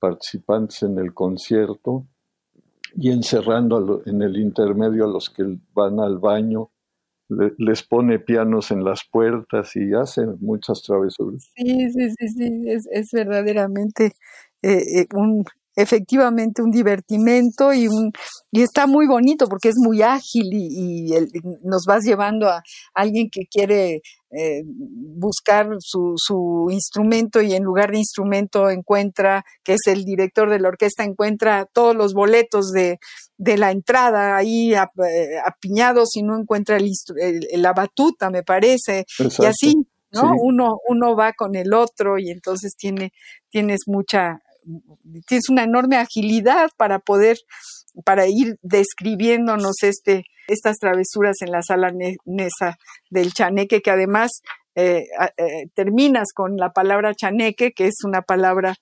participantes en el concierto y encerrando en el intermedio a los que van al baño, les pone pianos en las puertas y hace muchas travesuras. Sí, sí, sí, sí, es, es verdaderamente eh, eh, un, efectivamente un divertimento y, un, y está muy bonito porque es muy ágil y, nos vas llevando a alguien que quiere eh, buscar su, su, instrumento y en lugar de instrumento encuentra, que es el director de la orquesta, encuentra todos los boletos de, de la entrada ahí eh, apiñados y no encuentra el, la batuta, me parece. Y así, ¿no? Uno, uno va con el otro y entonces tiene, tienes mucha, tienes una enorme agilidad para poder, para ir describiéndonos este, estas travesuras en la sala Nesa del chaneque, que además eh, eh, terminas con la palabra chaneque, que es una palabra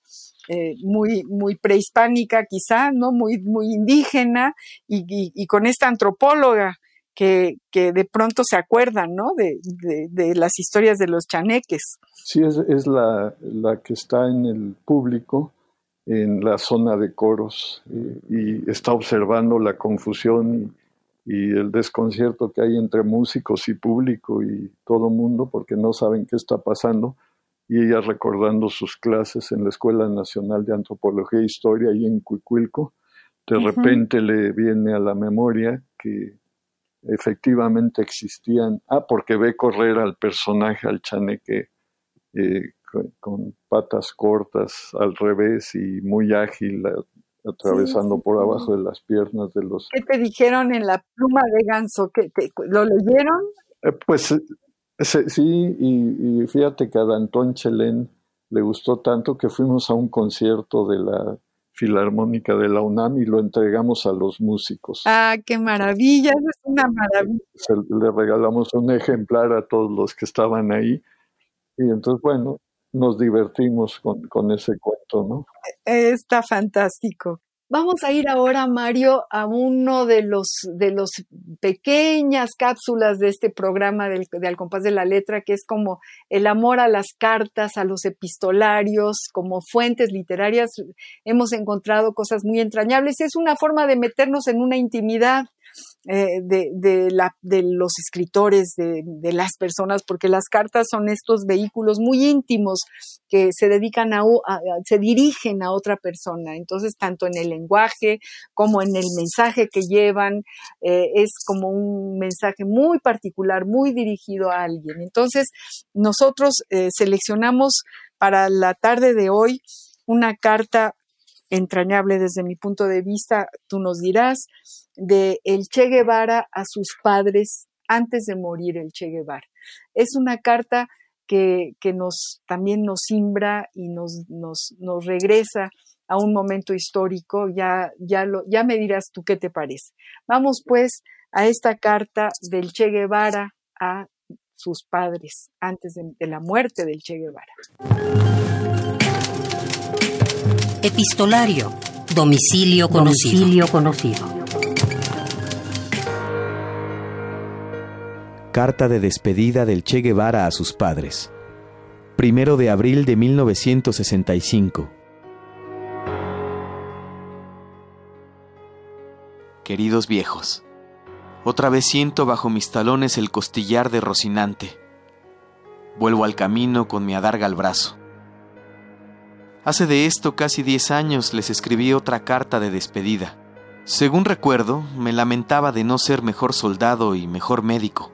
eh, muy, muy prehispánica quizá, ¿no? Muy, muy indígena, y, con esta antropóloga que, que, de pronto se acuerdan, ¿no? De, de, las historias de los chaneques. Sí, es, es la, la, que está en el público, en la zona de coros, y, está observando la confusión y, y, el desconcierto que hay entre músicos y público y todo mundo, porque no saben qué está pasando y ella recordando sus clases en la Escuela Nacional de Antropología e Historia y en Cuicuilco, de repente le viene a la memoria que efectivamente existían, ah, porque ve correr al personaje, al chaneque, eh, con, patas cortas al revés y muy ágil, atravesando por abajo de las piernas de los... ¿Qué te dijeron en la pluma de ganso? ¿Qué, lo leyeron? Eh, pues Sí, y, fíjate que a Dantón Chelén le gustó tanto que fuimos a un concierto de la Filarmónica de la UNAM y lo entregamos a los músicos. Ah, qué maravilla, es una maravilla. le regalamos un ejemplar a todos los que estaban ahí y entonces, bueno, nos divertimos con, con ese cuento, ¿no? Está fantástico. Vamos a ir ahora, Mario, a uno de los de los pequeñas cápsulas de este programa del, de Al compás de la letra, que es como el amor a las cartas, a los epistolarios, como fuentes literarias. Hemos encontrado cosas muy entrañables. Es una forma de meternos en una intimidad eh, de, de, la, de, los escritores, de, de, las personas, porque las cartas son estos vehículos muy íntimos que se dedican a, se dirigen a otra persona. Entonces, tanto en el lenguaje como en el mensaje que llevan, eh, es como un mensaje muy particular, muy dirigido a alguien. Entonces, nosotros eh, seleccionamos para la tarde de hoy una carta entrañable desde mi punto de vista, tú nos dirás, de el Che Guevara a sus padres antes de morir el Che Guevara. Es una carta que, que nos, también nos simbra y nos, nos, nos, regresa a un momento histórico, ya, ya, lo, ya me dirás tú qué te parece. Vamos pues a esta carta del Che Guevara a sus padres antes de, de la muerte del Che Guevara. Epistolario. Domicilio conocido. Domicilio conocido. Carta de despedida del Che Guevara a sus padres. Primero de abril de 1965. Queridos viejos, otra vez siento bajo mis talones el costillar de Rocinante. Vuelvo al camino con mi adarga al brazo. Hace de esto casi diez años les escribí otra carta de despedida. Según recuerdo, me lamentaba de no ser mejor soldado y mejor médico.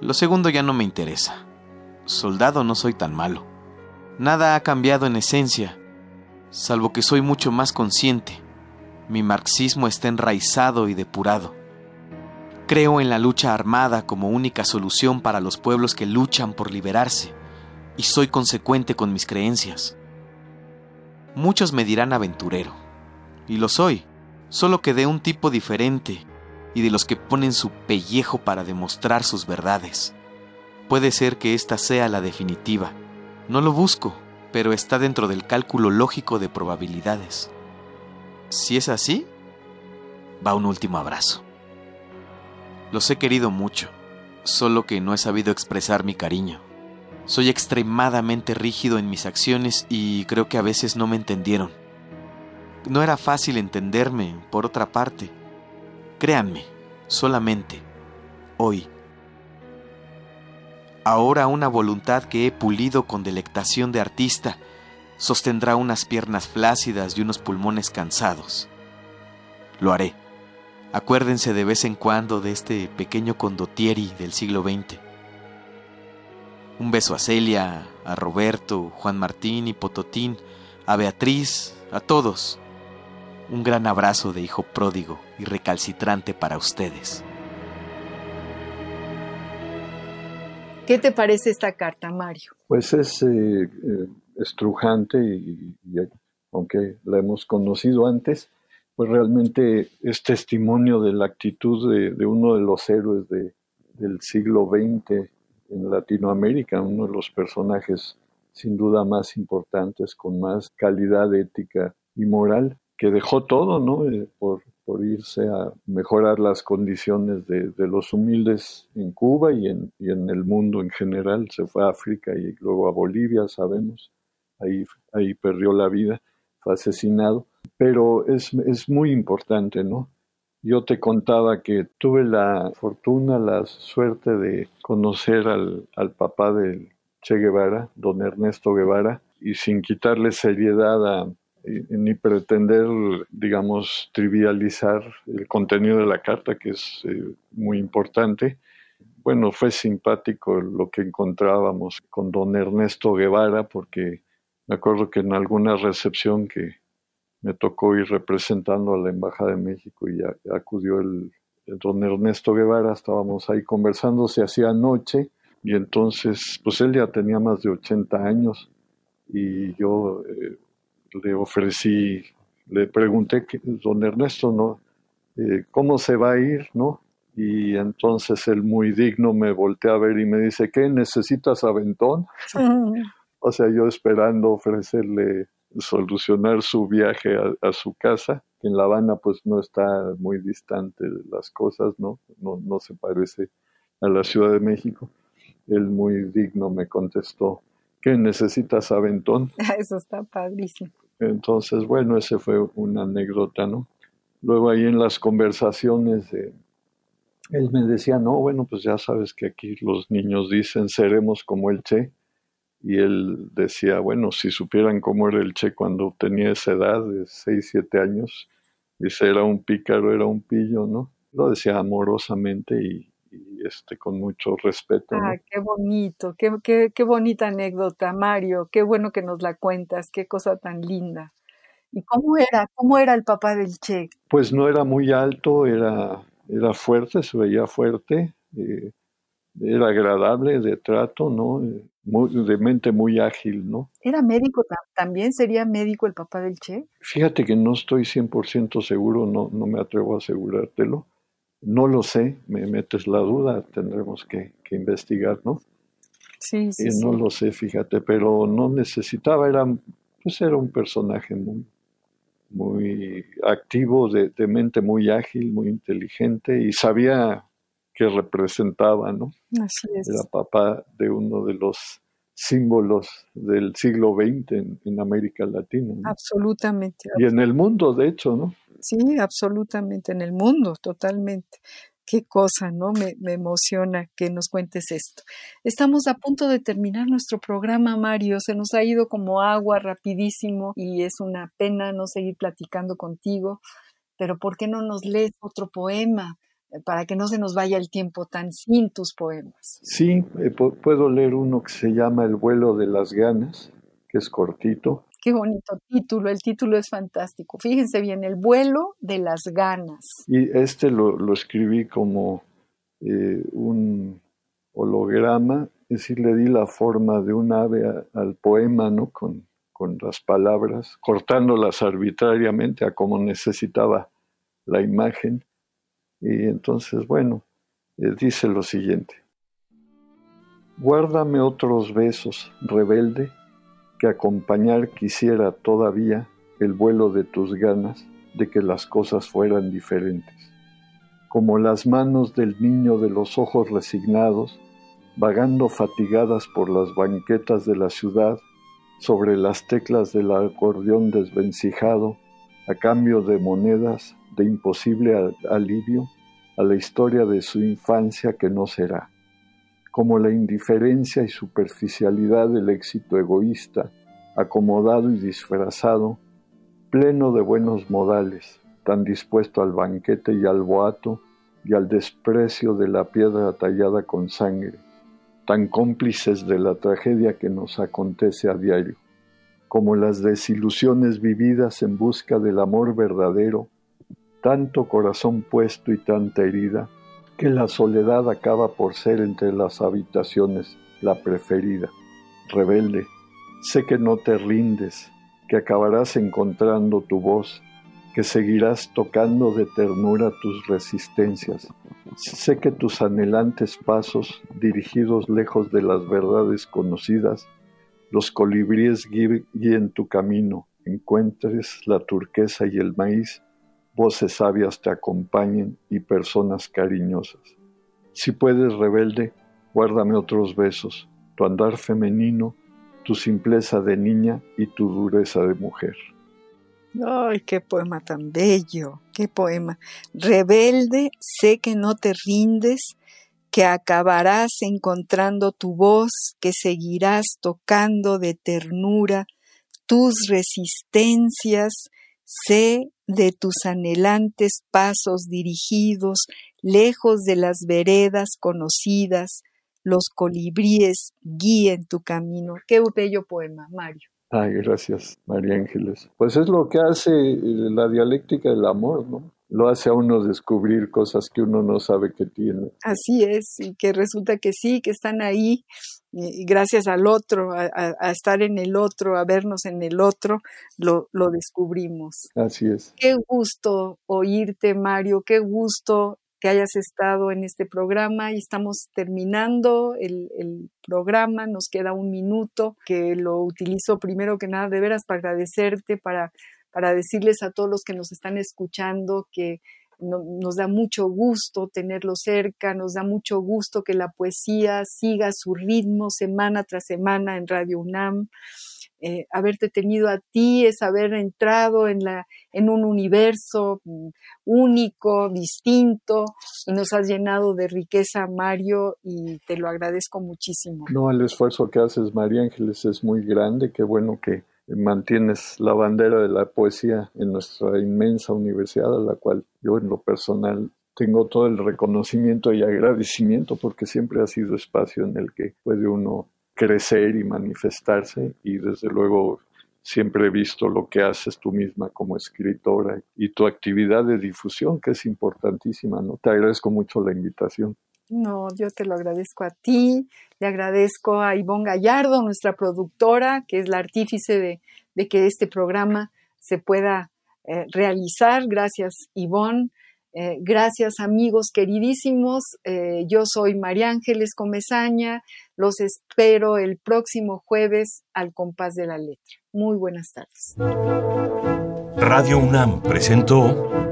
Lo segundo ya no me interesa. Soldado no soy tan malo. Nada ha cambiado en esencia, salvo que soy mucho más consciente. Mi marxismo está enraizado y depurado. Creo en la lucha armada como única solución para los pueblos que luchan por liberarse, y soy consecuente con mis creencias. Muchos me dirán aventurero, y lo soy, solo que de un tipo diferente y de los que ponen su pellejo para demostrar sus verdades. Puede ser que esta sea la definitiva. No lo busco, pero está dentro del cálculo lógico de probabilidades. Si es así, va un último abrazo. Los he querido mucho, solo que no he sabido expresar mi cariño. Soy extremadamente rígido en mis acciones y creo que a veces no me entendieron. No era fácil entenderme, por otra parte. Créanme, solamente, hoy. Ahora una voluntad que he pulido con delectación de artista sostendrá unas piernas flácidas y unos pulmones cansados. Lo haré. Acuérdense de vez en cuando de este pequeño condottieri del siglo XX. Un beso a Celia, a Roberto, Juan Martín y Pototín, a Beatriz, a todos. Un gran abrazo de hijo pródigo y recalcitrante para ustedes. ¿Qué te parece esta carta, Mario? Pues es eh, eh, estrujante y, aunque la hemos conocido antes, pues realmente es testimonio de la actitud de, uno de los héroes del siglo XX en Latinoamérica, uno de los personajes sin duda más importantes, con más calidad ética y moral, que dejó todo, ¿no? Eh, por, por, irse a mejorar las condiciones de, los humildes en Cuba y en, y en, el mundo en general. Se fue a África y luego a Bolivia, sabemos. Ahí, ahí perdió la vida, fue asesinado. Pero es, es muy importante, ¿no? Yo te contaba que tuve la fortuna, la suerte de conocer al, al papá del Che Guevara, don Ernesto Guevara, y sin quitarle seriedad ni pretender, digamos, trivializar el contenido de la carta, que es eh, muy importante. Bueno, fue simpático lo que encontrábamos con don Ernesto Guevara, porque me acuerdo que en alguna recepción que me tocó ir representando a la Embajada de México y acudió el, el, don Ernesto Guevara, estábamos ahí conversando, se hacía noche y entonces, pues él ya tenía más de 80 años y yo eh, le ofrecí, le pregunté, don Ernesto, ¿no? Eh, ¿Cómo se va a ir, no? Y entonces él muy digno me voltea a ver y me dice, ¿qué? ¿Necesitas aventón? o sea, yo esperando ofrecerle solucionar su viaje a, a, su casa, que en La Habana pues no está muy distante de las cosas, ¿no? No, no se parece a la Ciudad de México él muy digno me contestó, ¿qué necesitas aventón? Eso está padrísimo. Entonces, bueno, ese fue una anécdota, ¿no? Luego ahí en las conversaciones, él me decía, no, bueno, pues ya sabes que aquí los niños dicen, seremos como el Che. Y él decía, bueno, si supieran cómo era el Che cuando tenía esa edad de 6, 7 años, dice, era un pícaro, era un pillo, ¿no? Lo decía amorosamente y, y este, con mucho respeto. Ah, qué bonito, qué, qué, qué, bonita anécdota, Mario, qué bueno que nos la cuentas, qué cosa tan linda. ¿Y cómo era? ¿Cómo era el papá del Che? Pues no era muy alto, era, era fuerte, se veía fuerte, eh, era agradable de trato, ¿no? Eh, de mente muy ágil, ¿no? ¿Era médico también? ¿Sería médico el papá del Che? Fíjate que no estoy 100% seguro, no, no me atrevo a asegurártelo no lo sé, me metes la duda, tendremos que, investigar, ¿no? Sí, sí, eh, No lo sé, fíjate, pero no necesitaba, era, pues era un personaje muy, muy activo, de, mente muy ágil, muy inteligente y sabía que representaba, ¿no? Así es. Era papá de uno de los símbolos del siglo XX en, América Latina. Absolutamente. Y en el mundo, de hecho, ¿no? Sí, absolutamente, en el mundo, totalmente. Qué cosa, ¿no? Me, me, emociona que nos cuentes esto. Estamos a punto de terminar nuestro programa, Mario. Se nos ha ido como agua rapidísimo y es una pena no seguir platicando contigo. Pero ¿por qué no nos lees otro poema para que no se nos vaya el tiempo tan sin tus poemas? Sí, eh, puedo leer uno que se llama El vuelo de las ganas, que es cortito. Qué bonito título, el título es fantástico. Fíjense bien, el vuelo de las ganas. Y este lo, escribí como eh, un holograma, es decir, le di la forma de un ave al poema, ¿no? Con, con las palabras, cortándolas arbitrariamente a como necesitaba la imagen. Y entonces, bueno, eh, dice lo siguiente. Guárdame otros besos, rebelde, que acompañar quisiera todavía el vuelo de tus ganas de que las cosas fueran diferentes. Como las manos del niño de los ojos resignados, vagando fatigadas por las banquetas de la ciudad, sobre las teclas del acordeón desvencijado, a cambio de monedas de imposible alivio a la historia de su infancia que no será como la indiferencia y superficialidad del éxito egoísta acomodado y disfrazado, pleno de buenos modales, tan dispuesto al banquete y al boato y al desprecio de la piedra tallada con sangre, tan cómplices de la tragedia que nos acontece a diario, como las desilusiones vividas en busca del amor verdadero, tanto corazón puesto y tanta herida, que la soledad acaba por ser entre las habitaciones la preferida. Rebelde, sé que no te rindes, que acabarás encontrando tu voz, que seguirás tocando de ternura tus resistencias. Sé que tus anhelantes pasos, dirigidos lejos de las verdades conocidas, los colibríes guíen tu camino, encuentres la turquesa y el maíz, voces sabias te acompañen y personas cariñosas. Si puedes, rebelde, guárdame otros besos, tu andar femenino, tu simpleza de niña y tu dureza de mujer. Ay, qué poema tan bello, qué poema. Rebelde, sé que no te rindes, que acabarás encontrando tu voz, que seguirás tocando de ternura tus resistencias, sé de tus anhelantes pasos dirigidos lejos de las veredas conocidas, los colibríes guíen tu camino. Qué bello poema, Mario. Ay, gracias, María Ángeles. Pues es lo que hace eh, la dialéctica del amor, ¿no? Lo hace a uno descubrir cosas que uno no sabe que tiene. Así es, y que resulta que sí, que están ahí, y gracias al otro, a, a, estar en el otro, a vernos en el otro, lo, lo descubrimos. Así es. Qué gusto oírte, Mario, qué gusto que hayas estado en este programa y estamos terminando el, el, programa, nos queda un minuto que lo utilizo primero que nada de veras para agradecerte, para, para decirles a todos los que nos están escuchando que no, nos da mucho gusto tenerlo cerca, nos da mucho gusto que la poesía siga su ritmo semana tras semana en Radio UNAM. Eh, haberte tenido a ti es haber entrado en, en un universo mm, único, distinto, y nos has llenado de riqueza, Mario, y te lo agradezco muchísimo. No, el esfuerzo que haces, María Ángeles, es muy grande, qué bueno que mantienes la bandera de la poesía en nuestra inmensa universidad, a la cual yo en lo personal tengo todo el reconocimiento y agradecimiento porque siempre ha sido espacio en el que puede uno crecer y manifestarse y desde luego siempre he visto lo que haces tú misma como escritora y tu actividad de difusión que es importantísima, ¿no? Te agradezco mucho la invitación. No, yo te lo agradezco a ti, le agradezco a Ivonne Gallardo, nuestra productora, que es la artífice de, que este programa se pueda eh, realizar. Gracias, Ivonne. Eh, gracias amigos queridísimos, eh, yo soy María Ángeles Comezaña, los espero el próximo jueves al compás de la letra. Muy buenas tardes. Radio UNAM presentó